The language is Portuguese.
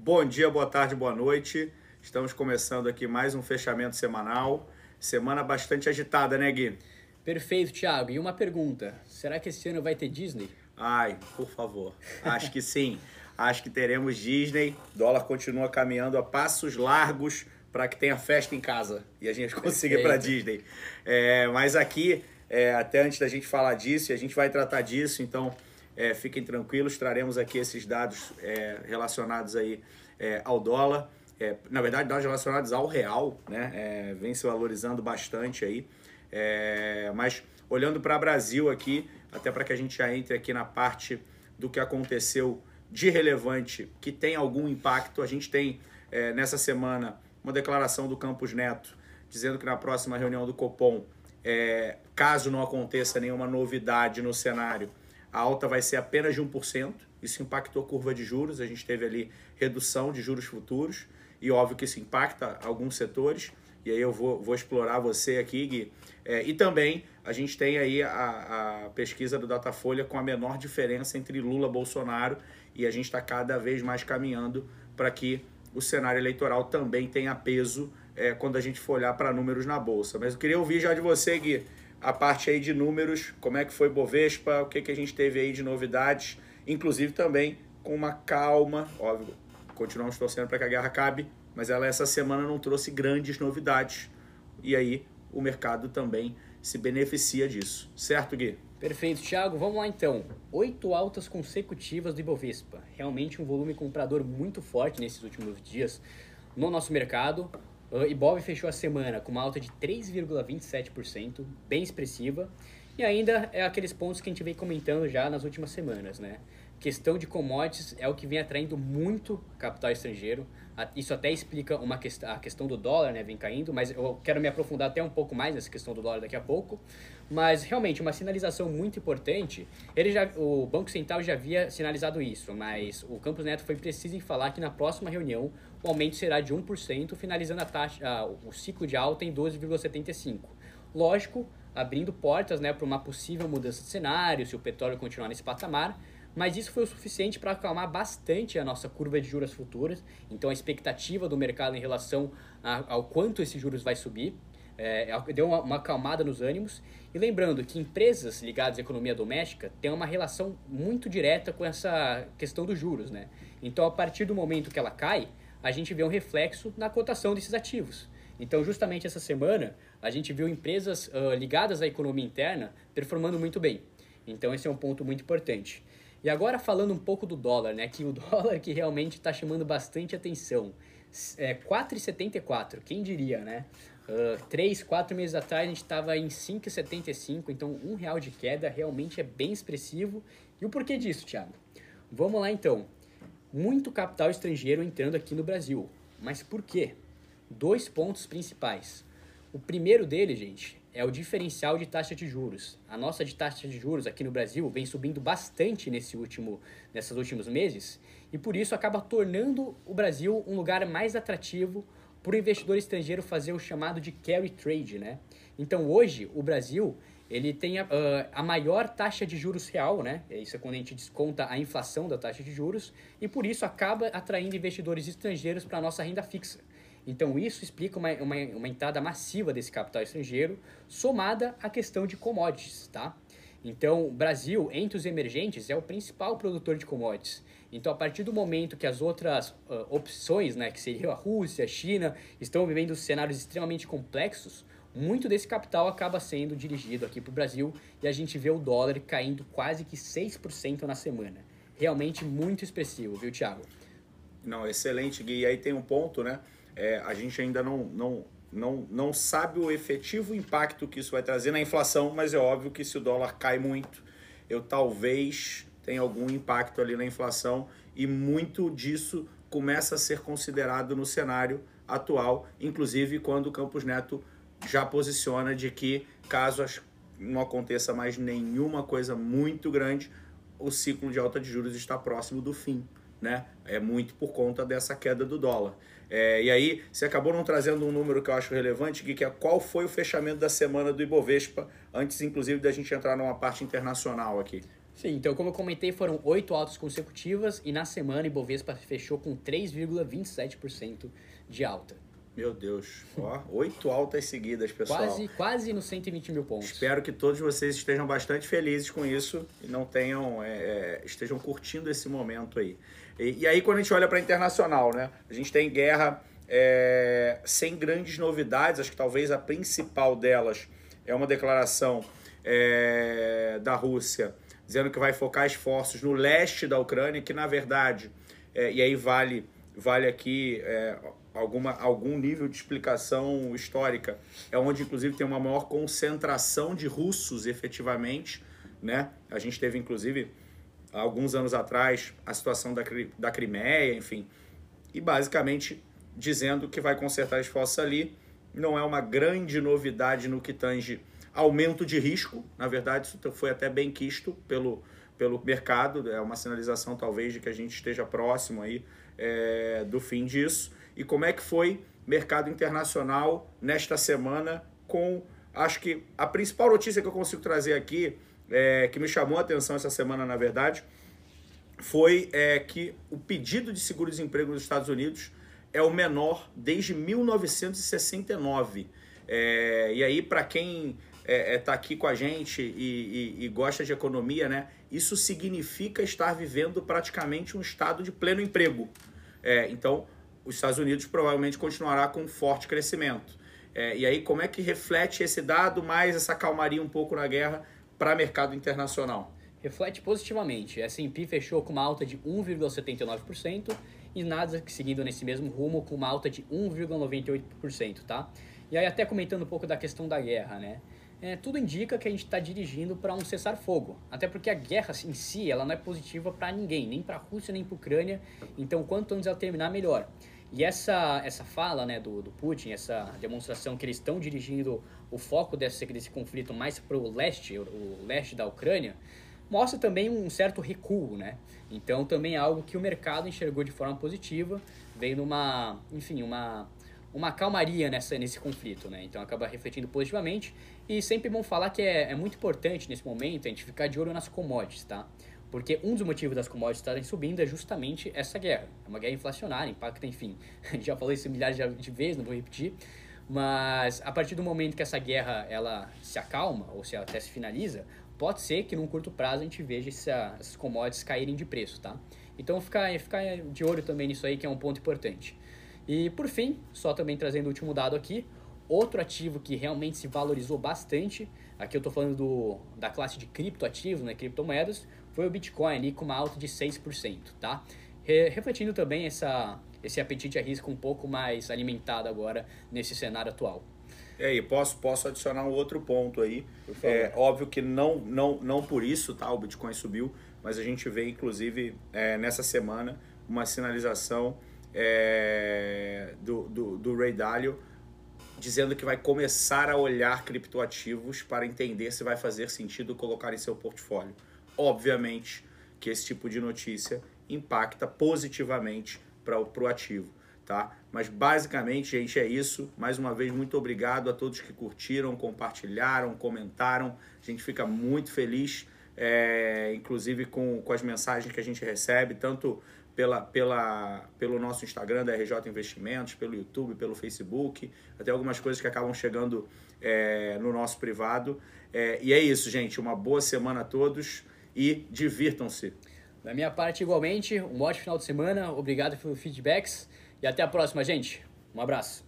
Bom dia, boa tarde, boa noite. Estamos começando aqui mais um fechamento semanal. Semana bastante agitada, né, Gui? Perfeito, Thiago. E uma pergunta: será que esse ano vai ter Disney? Ai, por favor. Acho que sim. Acho que teremos Disney. O dólar continua caminhando a passos largos para que tenha festa em casa e a gente consiga ir para Disney. É, mas aqui, é, até antes da gente falar disso, a gente vai tratar disso, então é, fiquem tranquilos, traremos aqui esses dados é, relacionados aí é, ao dólar. É, na verdade, dados relacionados ao real, né? vem se valorizando bastante aí. mas olhando para o Brasil aqui, até para que a gente já entre aqui na parte do que aconteceu de relevante que tem algum impacto. A gente tem é, nessa semana uma declaração do Campos Neto dizendo que na próxima reunião do Copom, é, caso não aconteça nenhuma novidade no cenário, a alta vai ser apenas de 1%. Isso impactou a curva de juros, a gente teve ali redução de juros futuros, e óbvio que isso impacta alguns setores, e aí eu vou, vou explorar você aqui, Gui. É, e também a gente tem aí a, a pesquisa do Datafolha com a menor diferença entre Lula e Bolsonaro, e a gente está cada vez mais caminhando para que o cenário eleitoral também tenha peso é, quando a gente for olhar para números na Bolsa. Mas eu queria ouvir já de você, Gui, a parte aí de números, como é que foi Bovespa, o que, que a gente teve aí de novidades, inclusive também com uma calma, óbvio, continuamos torcendo para que a guerra acabe, mas ela essa semana não trouxe grandes novidades. E aí o mercado também se beneficia disso. Certo, Gui? Perfeito, Thiago. Vamos lá então. Oito altas consecutivas do Ibovespa. Realmente um volume comprador muito forte nesses últimos dias no nosso mercado. O Ibov fechou a semana com uma alta de 3,27%, bem expressiva. E ainda é aqueles pontos que a gente vem comentando já nas últimas semanas, né? Questão de commodities é o que vem atraindo muito capital estrangeiro. Isso até explica uma quest a questão do dólar, né? Vem caindo, mas eu quero me aprofundar até um pouco mais nessa questão do dólar daqui a pouco. Mas realmente, uma sinalização muito importante. Ele já, o Banco Central já havia sinalizado isso, mas o Campos Neto foi preciso em falar que na próxima reunião o aumento será de 1%, finalizando a taxa, o ciclo de alta em 12,75%. Lógico, abrindo portas né, para uma possível mudança de cenário, se o petróleo continuar nesse patamar, mas isso foi o suficiente para acalmar bastante a nossa curva de juros futuras. Então, a expectativa do mercado em relação a, ao quanto esse juros vai subir é, deu uma, uma acalmada nos ânimos. E lembrando que empresas ligadas à economia doméstica têm uma relação muito direta com essa questão dos juros, né? Então, a partir do momento que ela cai, a gente vê um reflexo na cotação desses ativos. Então, justamente essa semana, a gente viu empresas uh, ligadas à economia interna performando muito bem. Então, esse é um ponto muito importante. E agora falando um pouco do dólar, né? Que o dólar que realmente está chamando bastante atenção. É 4,74, quem diria, né? Uh, três, quatro meses atrás a gente estava em 5,75, então um real de queda realmente é bem expressivo. E o porquê disso, Thiago? Vamos lá então. Muito capital estrangeiro entrando aqui no Brasil. Mas por quê? Dois pontos principais. O primeiro dele, gente, é o diferencial de taxa de juros. A nossa de taxa de juros aqui no Brasil vem subindo bastante nesse último, nesses últimos meses e por isso acaba tornando o Brasil um lugar mais atrativo para o investidor estrangeiro fazer o chamado de carry trade, né? Então hoje o Brasil ele tem a, uh, a maior taxa de juros real, né? Isso é quando a gente desconta a inflação da taxa de juros e por isso acaba atraindo investidores estrangeiros para a nossa renda fixa. Então, isso explica uma, uma, uma entrada massiva desse capital estrangeiro, somada à questão de commodities, tá? Então, o Brasil, entre os emergentes, é o principal produtor de commodities. Então, a partir do momento que as outras uh, opções, né, que seriam a Rússia, a China, estão vivendo cenários extremamente complexos, muito desse capital acaba sendo dirigido aqui para o Brasil e a gente vê o dólar caindo quase que 6% na semana. Realmente muito expressivo, viu, Thiago? Não, excelente, Gui. E aí tem um ponto, né? É, a gente ainda não, não, não, não sabe o efetivo impacto que isso vai trazer na inflação, mas é óbvio que se o dólar cai muito, eu talvez tenha algum impacto ali na inflação e muito disso começa a ser considerado no cenário atual, inclusive quando o Campos Neto já posiciona de que caso não aconteça mais nenhuma coisa muito grande, o ciclo de alta de juros está próximo do fim, né? É muito por conta dessa queda do dólar. É, e aí, você acabou não trazendo um número que eu acho relevante, que é qual foi o fechamento da semana do Ibovespa, antes inclusive da gente entrar numa parte internacional aqui. Sim, então como eu comentei, foram oito altas consecutivas e na semana Ibovespa fechou com 3,27% de alta. Meu Deus, ó, oito altas seguidas, pessoal. Quase, quase nos 120 mil pontos. Espero que todos vocês estejam bastante felizes com isso e não tenham, é, é, estejam curtindo esse momento aí. E, e aí quando a gente olha para internacional, né? A gente tem guerra é, sem grandes novidades. Acho que talvez a principal delas é uma declaração é, da Rússia dizendo que vai focar esforços no leste da Ucrânia, que na verdade, é, e aí vale vale aqui é, alguma, algum nível de explicação histórica, é onde inclusive tem uma maior concentração de russos efetivamente, né? A gente teve inclusive alguns anos atrás a situação da, da Crimeia, enfim, e basicamente dizendo que vai consertar esforços ali. Não é uma grande novidade no que tange aumento de risco, na verdade isso foi até bem quisto pelo, pelo mercado, é uma sinalização talvez de que a gente esteja próximo aí é, do fim disso e como é que foi mercado internacional nesta semana com, acho que a principal notícia que eu consigo trazer aqui, é, que me chamou a atenção essa semana, na verdade, foi é, que o pedido de seguro-desemprego nos Estados Unidos é o menor desde 1969. É, e aí, para quem está é, é, aqui com a gente e, e, e, gosta de economia, né? Isso significa estar vivendo praticamente um estado de pleno emprego. É, então, os Estados Unidos provavelmente continuará com forte crescimento. É, e aí, como é que reflete esse dado, mais essa calmaria um pouco na guerra para mercado internacional? Reflete positivamente. A S&P fechou com uma alta de 1,79% e Nasdaq seguindo nesse mesmo rumo com uma alta de 1,98%, tá? E aí até comentando um pouco da questão da guerra, né? É, tudo indica que a gente está dirigindo para um cessar-fogo. Até porque a guerra em si ela não é positiva para ninguém, nem para a Rússia nem para a Ucrânia. Então, quanto antes ela terminar, melhor. E essa, essa fala né, do, do Putin, essa demonstração que eles estão dirigindo o foco desse, desse conflito mais para o leste, o leste da Ucrânia, mostra também um certo recuo, né? Então também é algo que o mercado enxergou de forma positiva, veio numa, enfim, uma, uma calmaria nessa, nesse conflito, né? Então acaba refletindo positivamente e sempre bom falar que é, é muito importante nesse momento a gente ficar de olho nas commodities, tá? Porque um dos motivos das commodities estarem subindo é justamente essa guerra. É uma guerra inflacionária, impacta, enfim. A gente já falou isso milhares de vezes, não vou repetir. Mas a partir do momento que essa guerra ela se acalma, ou se até se finaliza, pode ser que num curto prazo a gente veja essa, essas commodities caírem de preço, tá? Então ficar, ficar de olho também nisso aí, que é um ponto importante. E por fim, só também trazendo o último dado aqui, outro ativo que realmente se valorizou bastante, aqui eu estou falando do, da classe de criptoativos, né, criptomoedas, foi o Bitcoin ali com uma alta de 6%, tá? Re refletindo também essa, esse apetite a risco um pouco mais alimentado agora nesse cenário atual. É, e posso, posso adicionar um outro ponto aí. É óbvio que não, não, não por isso tá, o Bitcoin subiu, mas a gente vê, inclusive, é, nessa semana, uma sinalização é, do, do, do Ray Dalio dizendo que vai começar a olhar criptoativos para entender se vai fazer sentido colocar em seu portfólio obviamente que esse tipo de notícia impacta positivamente para o ativo, tá? Mas basicamente, gente, é isso. Mais uma vez, muito obrigado a todos que curtiram, compartilharam, comentaram. A gente fica muito feliz, é, inclusive com, com as mensagens que a gente recebe, tanto pela, pela, pelo nosso Instagram da RJ Investimentos, pelo YouTube, pelo Facebook, até algumas coisas que acabam chegando é, no nosso privado. É, e é isso, gente. Uma boa semana a todos e divirtam-se. Da minha parte, igualmente, um ótimo final de semana. Obrigado pelos feedbacks e até a próxima, gente. Um abraço.